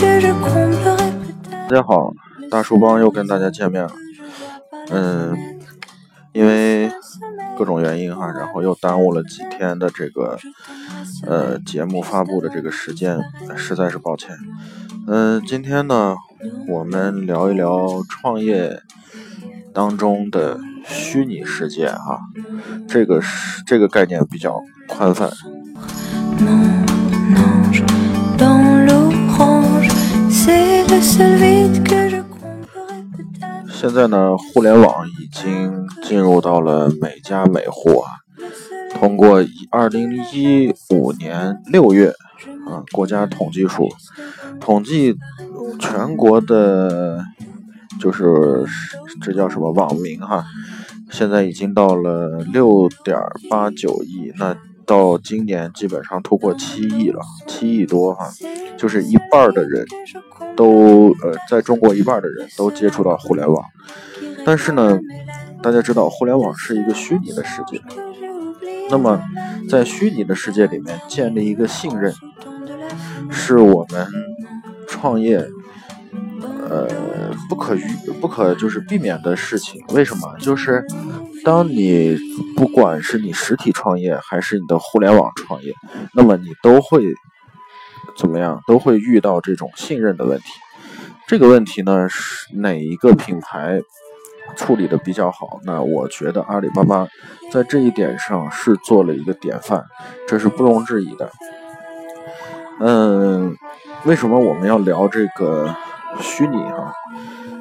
大家好，大树帮又跟大家见面了。嗯，因为各种原因哈，然后又耽误了几天的这个呃节目发布的这个时间，实在是抱歉。嗯，今天呢，我们聊一聊创业当中的虚拟世界哈，这个是这个概念比较宽泛。现在呢，互联网已经进入到了每家每户啊。通过二零一五年六月啊，国家统计处统计全国的，就是这叫什么网民哈，现在已经到了六点八九亿。那到今年基本上突破七亿了，七亿多哈，就是一半的人都呃，在中国一半的人都接触到互联网。但是呢，大家知道互联网是一个虚拟的世界，那么在虚拟的世界里面建立一个信任，是我们创业呃不可预不可就是避免的事情。为什么？就是。当你不管是你实体创业还是你的互联网创业，那么你都会怎么样？都会遇到这种信任的问题。这个问题呢，是哪一个品牌处理的比较好？那我觉得阿里巴巴在这一点上是做了一个典范，这是不容置疑的。嗯，为什么我们要聊这个虚拟哈？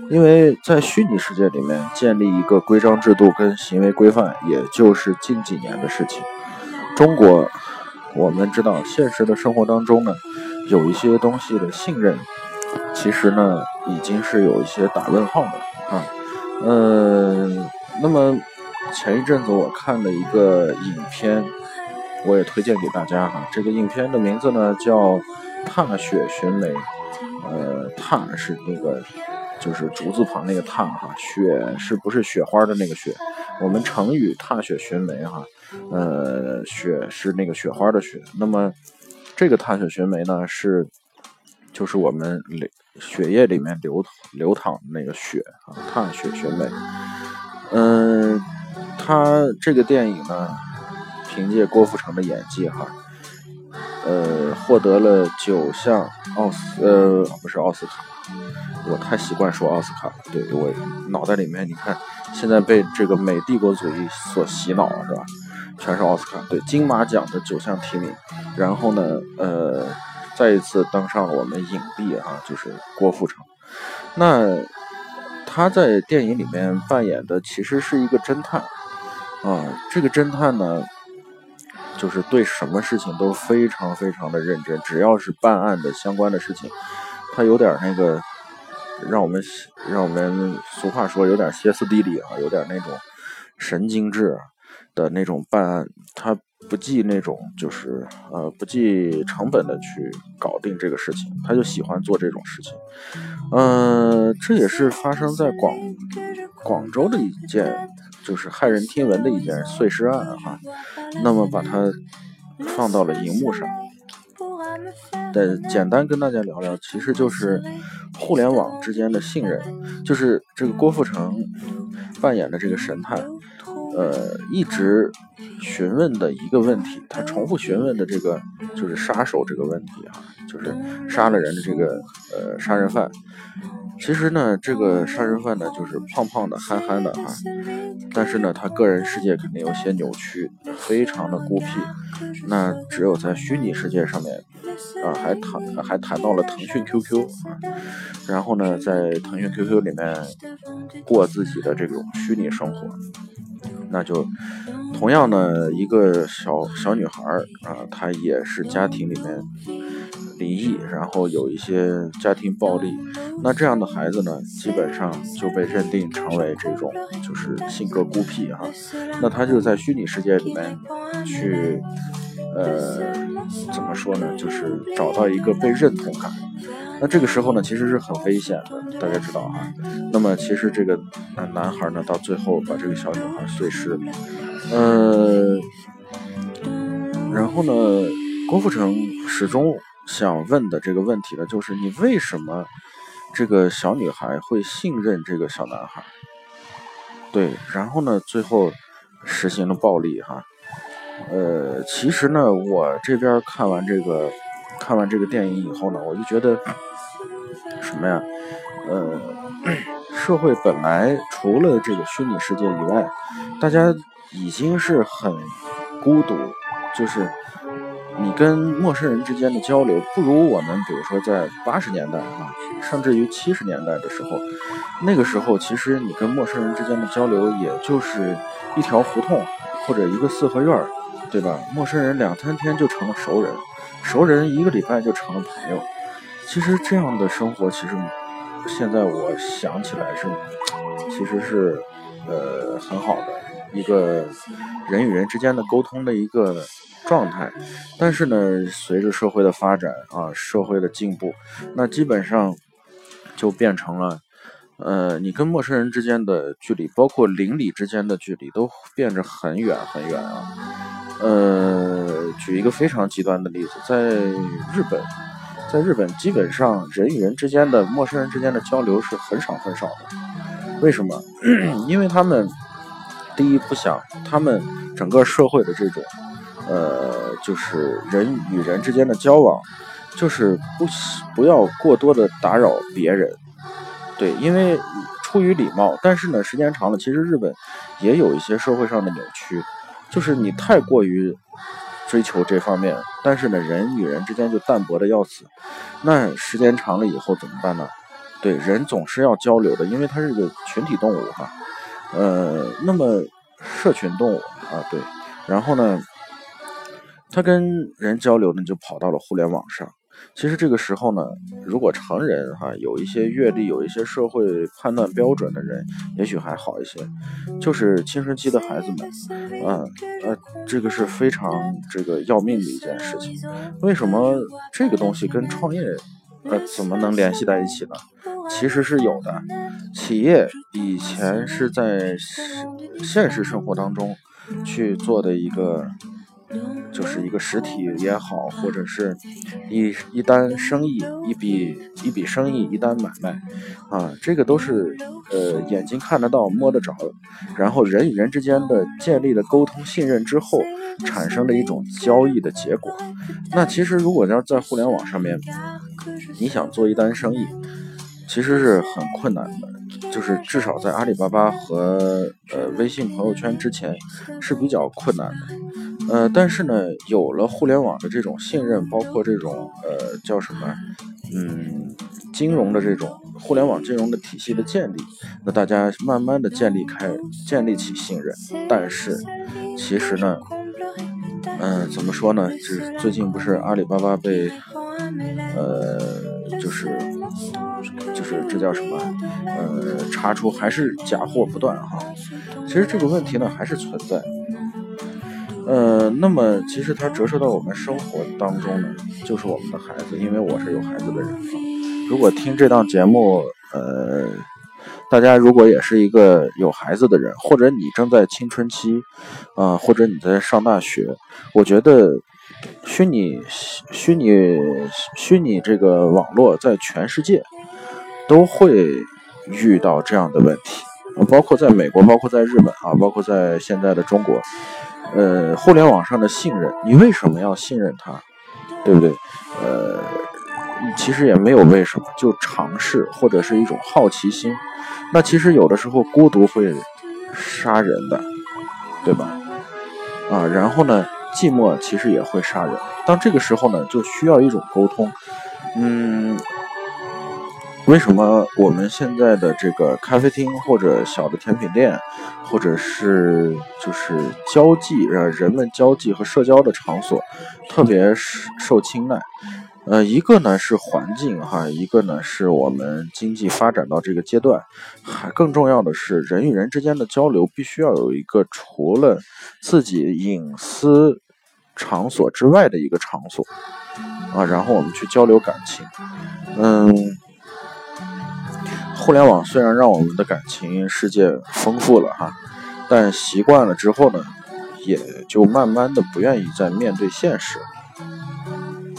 因为在虚拟世界里面建立一个规章制度跟行为规范，也就是近几年的事情。中国，我们知道现实的生活当中呢，有一些东西的信任，其实呢已经是有一些打问号的啊。嗯，那么前一阵子我看了一个影片，我也推荐给大家哈。这个影片的名字呢叫《踏雪寻梅》，呃，踏是那个。就是竹字旁那个踏哈，雪是不是雪花的那个雪？我们成语踏雪寻梅哈，呃，雪是那个雪花的雪。那么这个踏雪寻梅呢，是就是我们流血液里面流流淌的那个雪啊，踏雪寻梅。嗯，他这个电影呢，凭借郭富城的演技哈，呃，获得了九项奥斯呃不是奥斯卡。我太习惯说奥斯卡了，对我脑袋里面，你看现在被这个美帝国主义所洗脑了，是吧？全是奥斯卡，对金马奖的九项提名，然后呢，呃，再一次登上了我们影帝啊，就是郭富城。那他在电影里面扮演的其实是一个侦探啊，这个侦探呢，就是对什么事情都非常非常的认真，只要是办案的相关的事情，他有点那个。让我们让我们俗话说有点歇斯底里啊，有点那种神经质的那种办案，他不计那种就是呃不计成本的去搞定这个事情，他就喜欢做这种事情。嗯，这也是发生在广广州的一件就是骇人听闻的一件碎尸案哈。那么把它放到了荧幕上。再简单跟大家聊聊，其实就是互联网之间的信任，就是这个郭富城扮演的这个神探，呃，一直询问的一个问题，他重复询问的这个就是杀手这个问题啊，就是杀了人的这个呃杀人犯。其实呢，这个杀人犯呢，就是胖胖的、憨憨的哈，但是呢，他个人世界肯定有些扭曲，非常的孤僻。那只有在虚拟世界上面，啊，还谈还谈到了腾讯 QQ 啊，然后呢，在腾讯 QQ 里面过自己的这种虚拟生活，那就同样呢，一个小小女孩啊，她也是家庭里面。离异，然后有一些家庭暴力，那这样的孩子呢，基本上就被认定成为这种就是性格孤僻哈。那他就在虚拟世界里面去，呃，怎么说呢？就是找到一个被认同感。那这个时候呢，其实是很危险的，大家知道哈。那么其实这个男孩呢，到最后把这个小女孩碎尸了，呃，然后呢，郭富城始终。想问的这个问题呢，就是你为什么这个小女孩会信任这个小男孩？对，然后呢，最后实行了暴力哈。呃，其实呢，我这边看完这个看完这个电影以后呢，我就觉得什么呀？呃，社会本来除了这个虚拟世界以外，大家已经是很孤独，就是你跟陌生人之间的交流，不如我们比如说在八十年代啊，甚至于七十年代的时候，那个时候其实你跟陌生人之间的交流，也就是一条胡同或者一个四合院。对吧？陌生人两三天就成了熟人，熟人一个礼拜就成了朋友。其实这样的生活，其实现在我想起来是，其实是呃很好的一个人与人之间的沟通的一个状态。但是呢，随着社会的发展啊，社会的进步，那基本上就变成了。呃，你跟陌生人之间的距离，包括邻里之间的距离，都变得很远很远啊。呃，举一个非常极端的例子，在日本，在日本基本上人与人之间的陌生人之间的交流是很少很少的。为什么？因为他们第一不想，他们整个社会的这种，呃，就是人与人之间的交往，就是不不要过多的打扰别人。对，因为出于礼貌，但是呢，时间长了，其实日本也有一些社会上的扭曲，就是你太过于追求这方面，但是呢，人与人之间就淡薄的要死。那时间长了以后怎么办呢？对，人总是要交流的，因为它是个群体动物哈。呃，那么社群动物啊，对，然后呢，他跟人交流呢，就跑到了互联网上。其实这个时候呢，如果成人哈有一些阅历、有一些社会判断标准的人，也许还好一些。就是青春期的孩子们，啊呃，这个是非常这个要命的一件事情。为什么这个东西跟创业呃怎么能联系在一起呢？其实是有的。企业以前是在现实生活当中去做的一个。就是一个实体也好，或者是一一单生意，一笔一笔生意，一单买卖，啊，这个都是呃眼睛看得到、摸得着，然后人与人之间的建立了沟通、信任之后，产生的一种交易的结果。那其实如果要在互联网上面，你想做一单生意，其实是很困难的。就是至少在阿里巴巴和呃微信朋友圈之前是比较困难的，呃，但是呢，有了互联网的这种信任，包括这种呃叫什么，嗯，金融的这种互联网金融的体系的建立，那大家慢慢的建立开建立起信任。但是其实呢，嗯，怎么说呢？这最近不是阿里巴巴被呃就是。就是这叫什么？呃，查出还是假货不断哈。其实这个问题呢还是存在。呃，那么其实它折射到我们生活当中呢，就是我们的孩子，因为我是有孩子的人。如果听这档节目，呃，大家如果也是一个有孩子的人，或者你正在青春期，啊，或者你在上大学，我觉得虚拟虚拟虚拟这个网络在全世界。都会遇到这样的问题，包括在美国，包括在日本啊，包括在现在的中国，呃，互联网上的信任，你为什么要信任他，对不对？呃，其实也没有为什么，就尝试或者是一种好奇心。那其实有的时候孤独会杀人的，对吧？啊，然后呢，寂寞其实也会杀人。当这个时候呢，就需要一种沟通，嗯。为什么我们现在的这个咖啡厅或者小的甜品店，或者是就是交际人们交际和社交的场所，特别受青睐？呃，一个呢是环境哈，一个呢是我们经济发展到这个阶段，还更重要的是人与人之间的交流必须要有一个除了自己隐私场所之外的一个场所啊，然后我们去交流感情，嗯。互联网虽然让我们的感情世界丰富了哈，但习惯了之后呢，也就慢慢的不愿意再面对现实。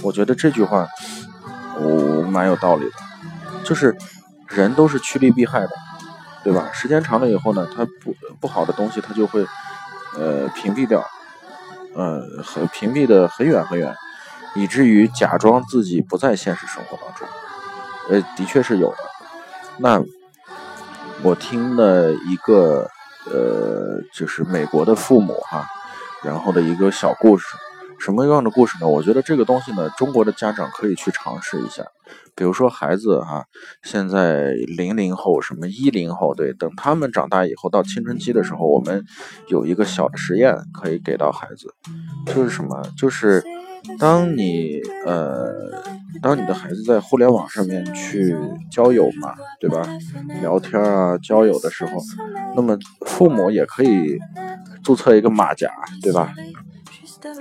我觉得这句话我蛮有道理的，就是人都是趋利避害的，对吧？时间长了以后呢，他不不好的东西他就会呃屏蔽掉，呃很屏蔽的很远很远，以至于假装自己不在现实生活当中。呃，的确是有的。那我听了一个呃，就是美国的父母哈，然后的一个小故事。什么样的故事呢？我觉得这个东西呢，中国的家长可以去尝试一下。比如说孩子哈，现在零零后什么一零后，对，等他们长大以后到青春期的时候，我们有一个小的实验可以给到孩子，就是什么？就是当你呃，当你的孩子在互联网上面去交友嘛，对吧？聊天啊，交友的时候，那么父母也可以注册一个马甲，对吧？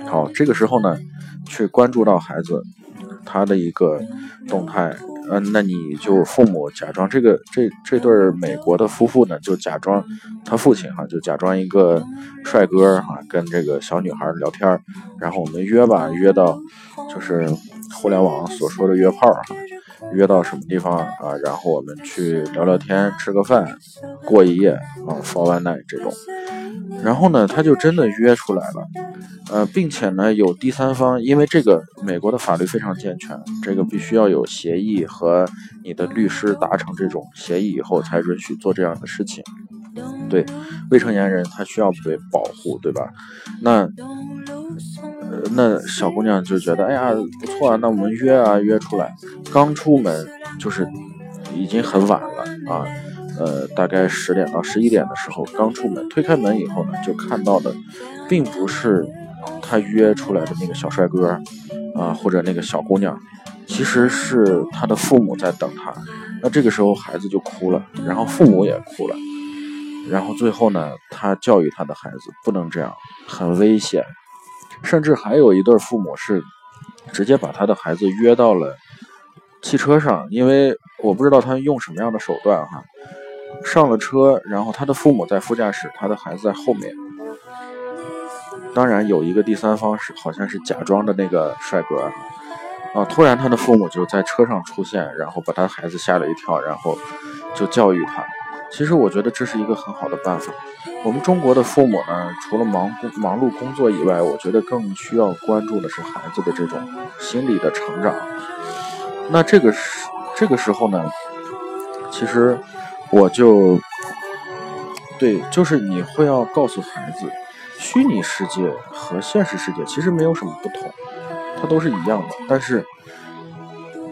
好，这个时候呢，去关注到孩子他的一个动态，嗯，那你就父母假装这个这这对美国的夫妇呢，就假装他父亲哈，就假装一个帅哥哈，跟这个小女孩聊天，然后我们约吧，约到就是互联网所说的约炮哈，约到什么地方啊，然后我们去聊聊天，吃个饭，过一夜啊，for one night 这种，然后呢，他就真的约出来了。呃，并且呢，有第三方，因为这个美国的法律非常健全，这个必须要有协议和你的律师达成这种协议以后才允许做这样的事情。对，未成年人他需要被保护，对吧？那，呃，那小姑娘就觉得，哎呀，不错啊，那我们约啊，约出来。刚出门就是已经很晚了啊，呃，大概十点到十一点的时候刚出门，推开门以后呢，就看到的并不是。他约出来的那个小帅哥，啊，或者那个小姑娘，其实是他的父母在等他。那这个时候孩子就哭了，然后父母也哭了。然后最后呢，他教育他的孩子不能这样，很危险。甚至还有一对父母是直接把他的孩子约到了汽车上，因为我不知道他用什么样的手段哈。上了车，然后他的父母在副驾驶，他的孩子在后面。当然有一个第三方是好像是假装的那个帅哥，啊，突然他的父母就在车上出现，然后把他孩子吓了一跳，然后就教育他。其实我觉得这是一个很好的办法。我们中国的父母呢，除了忙工忙碌工作以外，我觉得更需要关注的是孩子的这种心理的成长。那这个时这个时候呢，其实我就对，就是你会要告诉孩子。虚拟世界和现实世界其实没有什么不同，它都是一样的。但是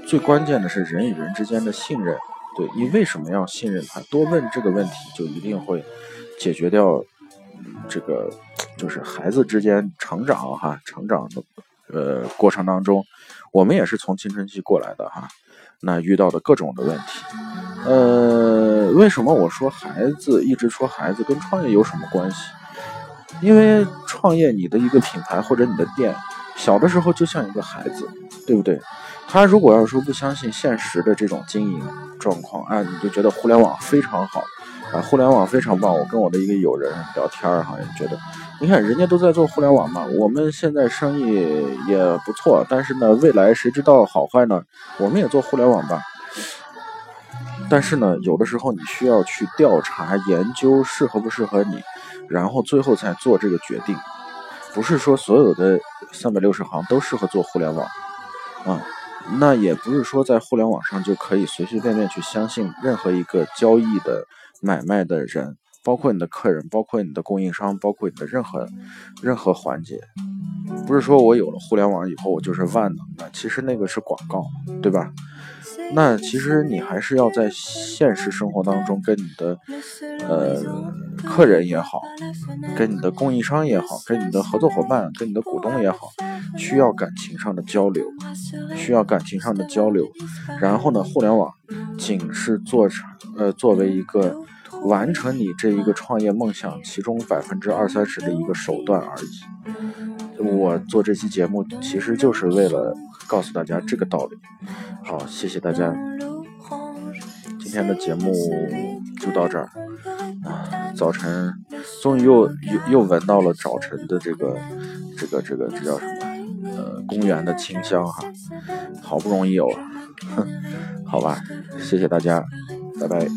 最关键的是人与人之间的信任。对你为什么要信任他？多问这个问题，就一定会解决掉这个就是孩子之间成长哈成长的呃过程当中，我们也是从青春期过来的哈，那遇到的各种的问题。呃，为什么我说孩子一直说孩子跟创业有什么关系？因为创业，你的一个品牌或者你的店，小的时候就像一个孩子，对不对？他如果要说不相信现实的这种经营状况，啊，你就觉得互联网非常好，啊，互联网非常棒。我跟我的一个友人聊天儿，哈，也觉得，你看人家都在做互联网嘛，我们现在生意也不错，但是呢，未来谁知道好坏呢？我们也做互联网吧。但是呢，有的时候你需要去调查研究适合不适合你。然后最后才做这个决定，不是说所有的三百六十行都适合做互联网，啊，那也不是说在互联网上就可以随随便便去相信任何一个交易的买卖的人，包括你的客人，包括你的供应商，包括你的任何任何环节，不是说我有了互联网以后我就是万能的，其实那个是广告，对吧？那其实你还是要在现实生活当中跟你的呃客人也好，跟你的供应商也好，跟你的合作伙伴、跟你的股东也好，需要感情上的交流，需要感情上的交流。然后呢，互联网仅是做成呃作为一个完成你这一个创业梦想其中百分之二三十的一个手段而已。我做这期节目其实就是为了告诉大家这个道理。好，谢谢大家，今天的节目就到这儿。早晨终于又又又闻到了早晨的这个这个这个这叫什么？呃，公园的清香哈，好不容易有，哼，好吧，谢谢大家，拜拜。